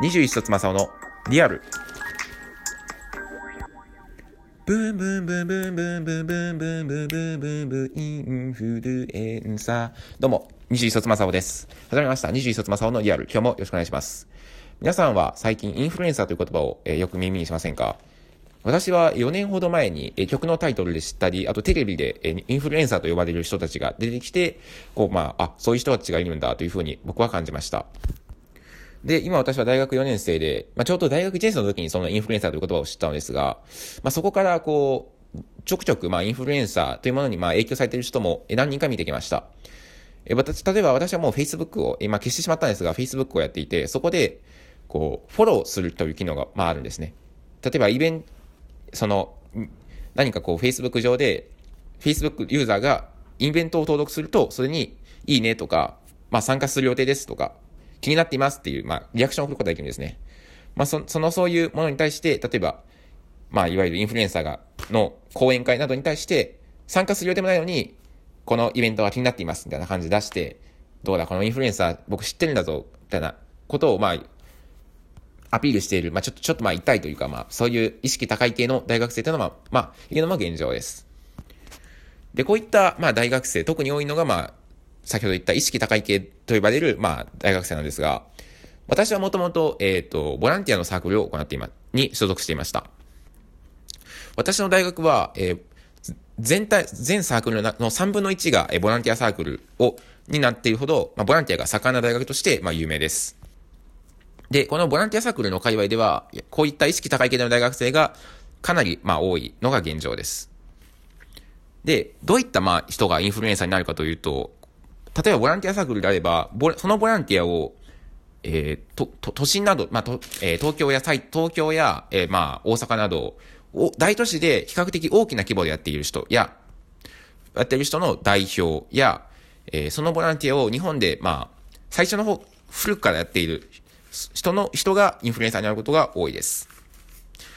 21冊正雄のリアル。ブンブンブンブンブンブンブンブンブンブンブンブンインフルエンサー。どうも、21冊正雄です。始まりました。21冊正雄のリアル。今日もよろしくお願いします。皆さんは最近インフルエンサーという言葉を、えー、よく耳にしませんか私は4年ほど前に、え曲のタイトルで知ったり、あとテレビで、えインフルエンサーと呼ばれる人たちが出てきて、こう、まあ、あ、そういう人たちがいるんだというふうに僕は感じました。で、今私は大学4年生で、まあ、ちょうど大学1年生の時にそのインフルエンサーという言葉を知ったのですが、まあ、そこからこう、ちょくちょく、まあ、インフルエンサーというものに、まあ、影響されている人も何人か見てきました。え、私、例えば私はもう Facebook を、今消してしまったんですが、Facebook をやっていて、そこで、こう、フォローするという機能が、まあ、あるんですね。例えば、イベント、その、何かこう、Facebook 上で、Facebook ユーザーがイベントを登録すると、それに、いいねとか、まあ、参加する予定ですとか、気になっていますっていう、まあ、リアクションを送ることができるんですね。まあ、その、そういうものに対して、例えば、まあ、いわゆるインフルエンサーが、の講演会などに対して、参加する予定もないのに、このイベントが気になっています、みたいな感じで出して、どうだ、このインフルエンサー、僕知ってるんだぞ、みたいなことを、まあ、アピールしている、まあ、ちょっと、ちょっとまあ、痛いというか、まあ、そういう意識高い系の大学生というのは、まあ、いうのも現状です。で、こういった、まあ、大学生、特に多いのが、まあ、先ほど言った意識高い系と呼ばれる、まあ、大学生なんですが、私はもともと、えっ、ー、と、ボランティアのサークルを行っていま、に所属していました。私の大学は、えー、全体、全サークルの3分の1が、えー、ボランティアサークルを、になっているほど、まあ、ボランティアが盛んな大学として、まあ、有名です。で、このボランティアサークルの界隈では、こういった意識高い系の大学生がかなり、まあ、多いのが現状です。で、どういった、まあ、人がインフルエンサーになるかというと、例えばボランティアサークルであれば、そのボランティアを、えー、と、と、都心など、まあ、と、えー、東京や東京や、えー、まあ、大阪など、を、大都市で比較的大きな規模でやっている人や、やってる人の代表や、えー、そのボランティアを日本で、まあ、最初の方、古くからやっている人の、人がインフルエンサーになることが多いです。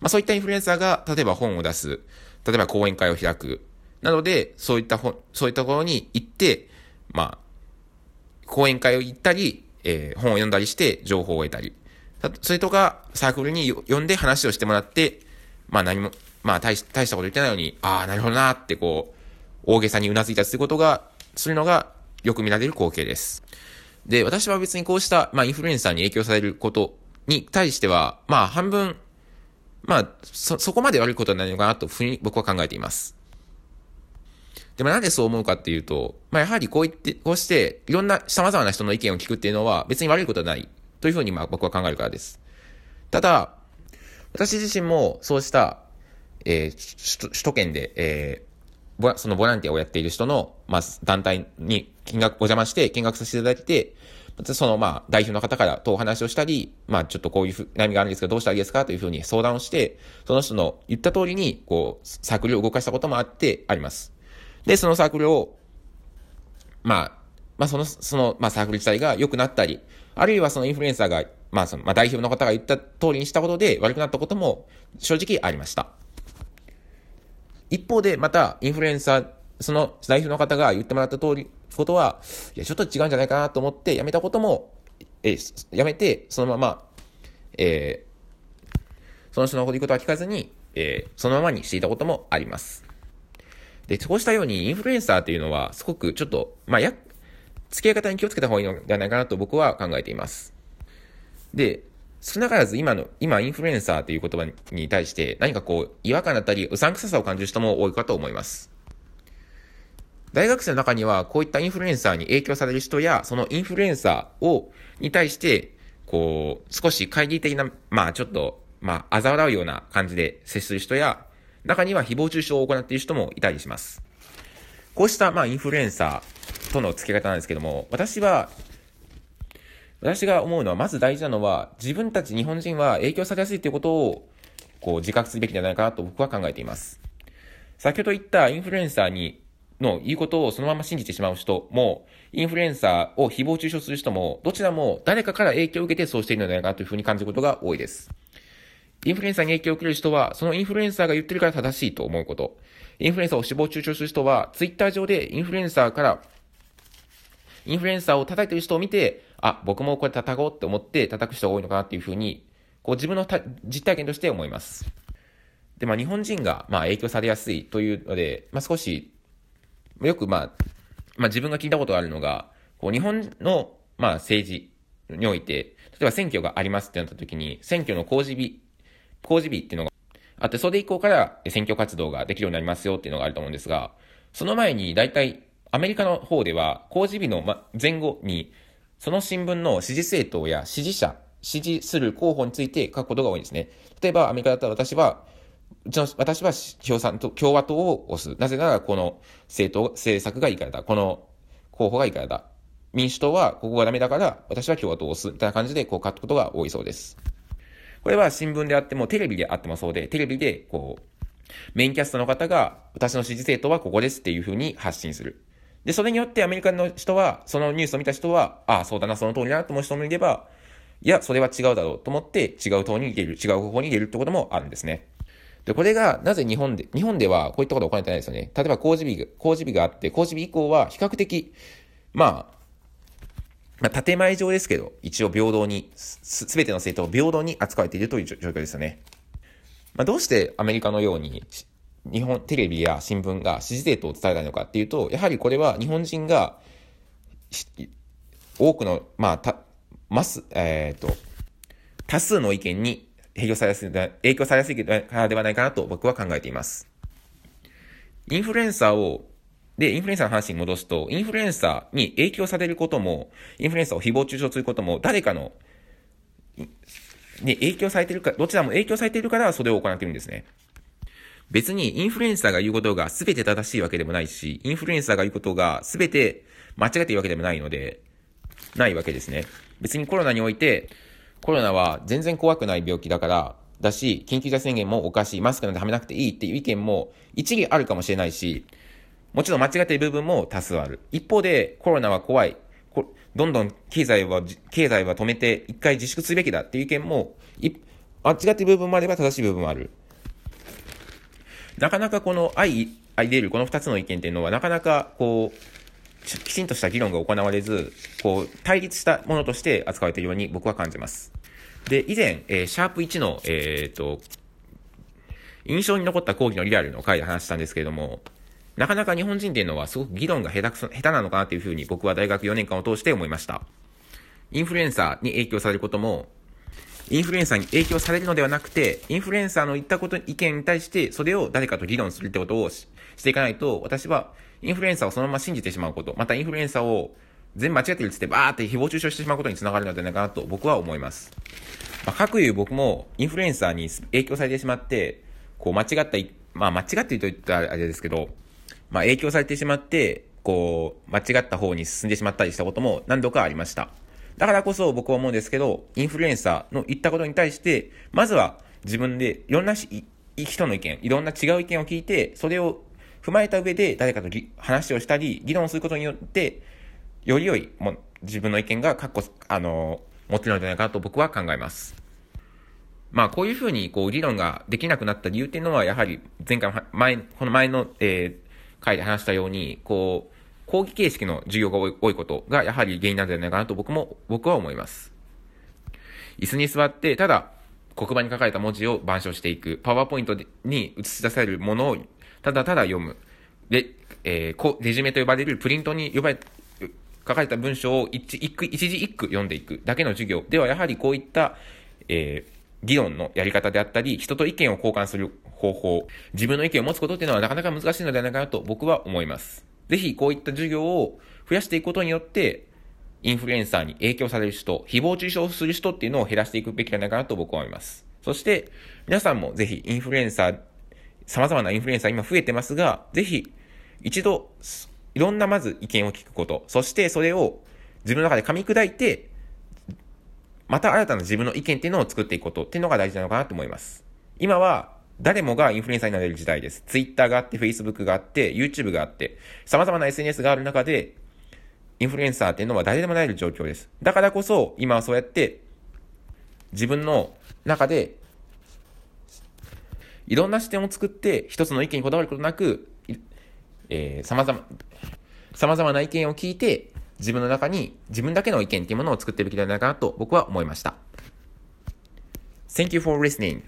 まあ、そういったインフルエンサーが、例えば本を出す、例えば講演会を開く、なので、そういった本、そういったところに行って、まあ、講演会を行ったり、えー、本を読んだりして情報を得たり、それとかサークルに呼んで話をしてもらって、まあ何も、まあ大し大したこと言ってないのに、ああ、なるほどなってこう、大げさにうなずいたりすることが、するのがよく見られる光景です。で、私は別にこうした、まあインフルエンサーに影響されることに対しては、まあ半分、まあ、そ、そこまで悪いことはないのかなと、ふうに僕は考えています。でもなんでそう思うかっていうと、まあ、やはりこう言って、こうして、いろんな様々な人の意見を聞くっていうのは別に悪いことはないというふうにまあ僕は考えるからです。ただ、私自身もそうした、えー、首都圏で、えー、そのボランティアをやっている人の、まあ、団体に見学、お邪魔して見学させていただいて、その、まあ、代表の方からとお話をしたり、まあ、ちょっとこういう悩みがあるんですけど、どうしたらいいですかというふうに相談をして、その人の言った通りに、こう、サークルを動かしたこともあって、あります。で、そのサークルを、まあ、まあその、その、まあサークル自体が良くなったり、あるいはそのインフルエンサーが、まあその、まあ代表の方が言った通りにしたことで悪くなったことも正直ありました。一方で、また、インフルエンサー、その代表の方が言ってもらった通り、ことは、いや、ちょっと違うんじゃないかなと思ってやめたことも、えやめて、そのまま、えー、その人の言うことは聞かずに、えー、そのままにしていたこともあります。で、そうしたようにインフルエンサーっていうのは、すごくちょっと、まあ、や、付き合い方に気をつけた方がいいのではないかなと僕は考えています。で、少なからず今の、今インフルエンサーという言葉に対して何かこう違和感だったりうさんくささを感じる人も多いかと思います。大学生の中にはこういったインフルエンサーに影響される人やそのインフルエンサーを、に対してこう少し懐疑的な、まあちょっと、まあ嘲笑うような感じで接する人や中には誹謗中傷を行っている人もいたりします。こうした、まあ、インフルエンサーとの付け方なんですけども、私は、私が思うのは、まず大事なのは、自分たち日本人は影響されやすいということを、こう、自覚するべきじゃないかなと僕は考えています。先ほど言ったインフルエンサーに、の言うことをそのまま信じてしまう人も、インフルエンサーを誹謗中傷する人も、どちらも誰かから影響を受けてそうしているのではないかというふうに感じることが多いです。インフルエンサーに影響を受ける人は、そのインフルエンサーが言ってるから正しいと思うこと。インフルエンサーを死亡中傷する人は、ツイッター上でインフルエンサーから、インフルエンサーを叩いてる人を見て、あ、僕もこれ叩こうって思って叩く人が多いのかなっていうふうに、こう自分の実体験として思います。で、まあ日本人が、まあ影響されやすいというので、まあ少し、よくまあ、まあ自分が聞いたことがあるのが、こう日本の、まあ政治において、例えば選挙がありますってなった時に、選挙の公示日、公示日っていうのがあって、それ以降から選挙活動ができるようになりますよっていうのがあると思うんですが、その前に大体アメリカの方では公示日の前後に、その新聞の支持政党や支持者、支持する候補について書くことが多いんですね。例えばアメリカだったら私は、うちの、私は共産党、共和党を押す。なぜならこの政党、政策がいいからだ。この候補がいいからだ。民主党はここがダメだから、私は共和党を押す。みたいな感じでこう書くことが多いそうです。これは新聞であっても、テレビであってもそうで、テレビでこう、メインキャストの方が、私の支持政党はここですっていうふうに発信する。で、それによってアメリカの人は、そのニュースを見た人は、ああ、そうだな、その通りだなと思う人もいれば、いや、それは違うだろうと思って、違う党に入れる、違う方法に入れるってこともあるんですね。で、これが、なぜ日本で、日本ではこういったことが行われてないですよね。例えば工事日、工事日があって、工事日以降は比較的、まあ、まあ、建前上ですけど、一応平等に、すべての政党を平等に扱われているという状況ですよね。まあ、どうしてアメリカのように、日本テレビや新聞が支持政党を伝えないのかっていうと、やはりこれは日本人が、多くの、まあ、た、ます、えっ、ー、と、多数の意見に影響されやすい、影響されやすいからではないかなと僕は考えています。インフルエンサーを、で、インフルエンサーの話に戻すと、インフルエンサーに影響されることも、インフルエンサーを誹謗中傷することも、誰かの、に影響されてるか、どちらも影響されてるからそれを行ってるんですね。別にインフルエンサーが言うことが全て正しいわけでもないし、インフルエンサーが言うことが全て間違っているわけでもないので、ないわけですね。別にコロナにおいて、コロナは全然怖くない病気だから、だし、緊急事態宣言もおかしい、マスクなんてはめなくていいっていう意見も一理あるかもしれないし、もちろん間違っている部分も多数ある。一方で、コロナは怖い。どんどん経済は、経済は止めて一回自粛すべきだっていう意見も、間違っている部分もあれば正しい部分もある。なかなかこの相、相出るこの二つの意見っていうのは、なかなかこう、きちんとした議論が行われず、こう、対立したものとして扱われているように僕は感じます。で、以前、えー、シャープ1の、えっ、と、印象に残った講義のリアルの回で話したんですけれども、なかなか日本人っていうのはすごく議論が下手くそ、下手なのかなというふうに僕は大学4年間を通して思いました。インフルエンサーに影響されることも、インフルエンサーに影響されるのではなくて、インフルエンサーの言ったこと、意見に対して、それを誰かと議論するってことをしていかないと、私は、インフルエンサーをそのまま信じてしまうこと、またインフルエンサーを全部間違ってるっつって、バーって誹謗中傷してしまうことにつながるのではないかなと僕は思います。まあ、各言う僕も、インフルエンサーに影響されてしまって、こう間違った、まあ間違ってると言ったらあれですけど、まあ影響されてしまって、こう、間違った方に進んでしまったりしたことも何度かありました。だからこそ僕は思うんですけど、インフルエンサーの言ったことに対して、まずは自分でいろんな人の意見、いろんな違う意見を聞いて、それを踏まえた上で誰かと話をしたり、議論することによって、より良いも自分の意見が確保、あの、持ってるのではないかなと僕は考えます。まあ、こういうふうに、こう、議論ができなくなった理由っていうのは、やはり、前回、前、この前の、えー、回で話したように、こう、講義形式の授業が多いことがやはり原因なんじゃないかなと僕も、僕は思います。椅子に座って、ただ、黒板に書かれた文字を板書していく。パワーポイントに映し出されるものを、ただただ読む。で、えー、レジュメと呼ばれるプリントに呼ばれ、書かれた文章を一一句、一字一句読んでいくだけの授業では、やはりこういった、えー、議論のやり方であったり、人と意見を交換する方法、自分の意見を持つことっていうのはなかなか難しいのではないかなと僕は思います。ぜひこういった授業を増やしていくことによって、インフルエンサーに影響される人、誹謗中傷する人っていうのを減らしていくべきじゃないかなと僕は思います。そして、皆さんもぜひインフルエンサー、様々なインフルエンサー今増えてますが、ぜひ一度、いろんなまず意見を聞くこと、そしてそれを自分の中で噛み砕いて、また新たな自分の意見っていうのを作っていくことっていうのが大事なのかなと思います。今は誰もがインフルエンサーになれる時代です。Twitter があって、Facebook があって、YouTube があって、様々な SNS がある中で、インフルエンサーっていうのは誰でもなれる状況です。だからこそ、今はそうやって、自分の中で、いろんな視点を作って、一つの意見にこだわることなく、えー、様々、様々な意見を聞いて、自分の中に自分だけの意見っていうものを作っていくべきではないかなと僕は思いました。Thank you for listening.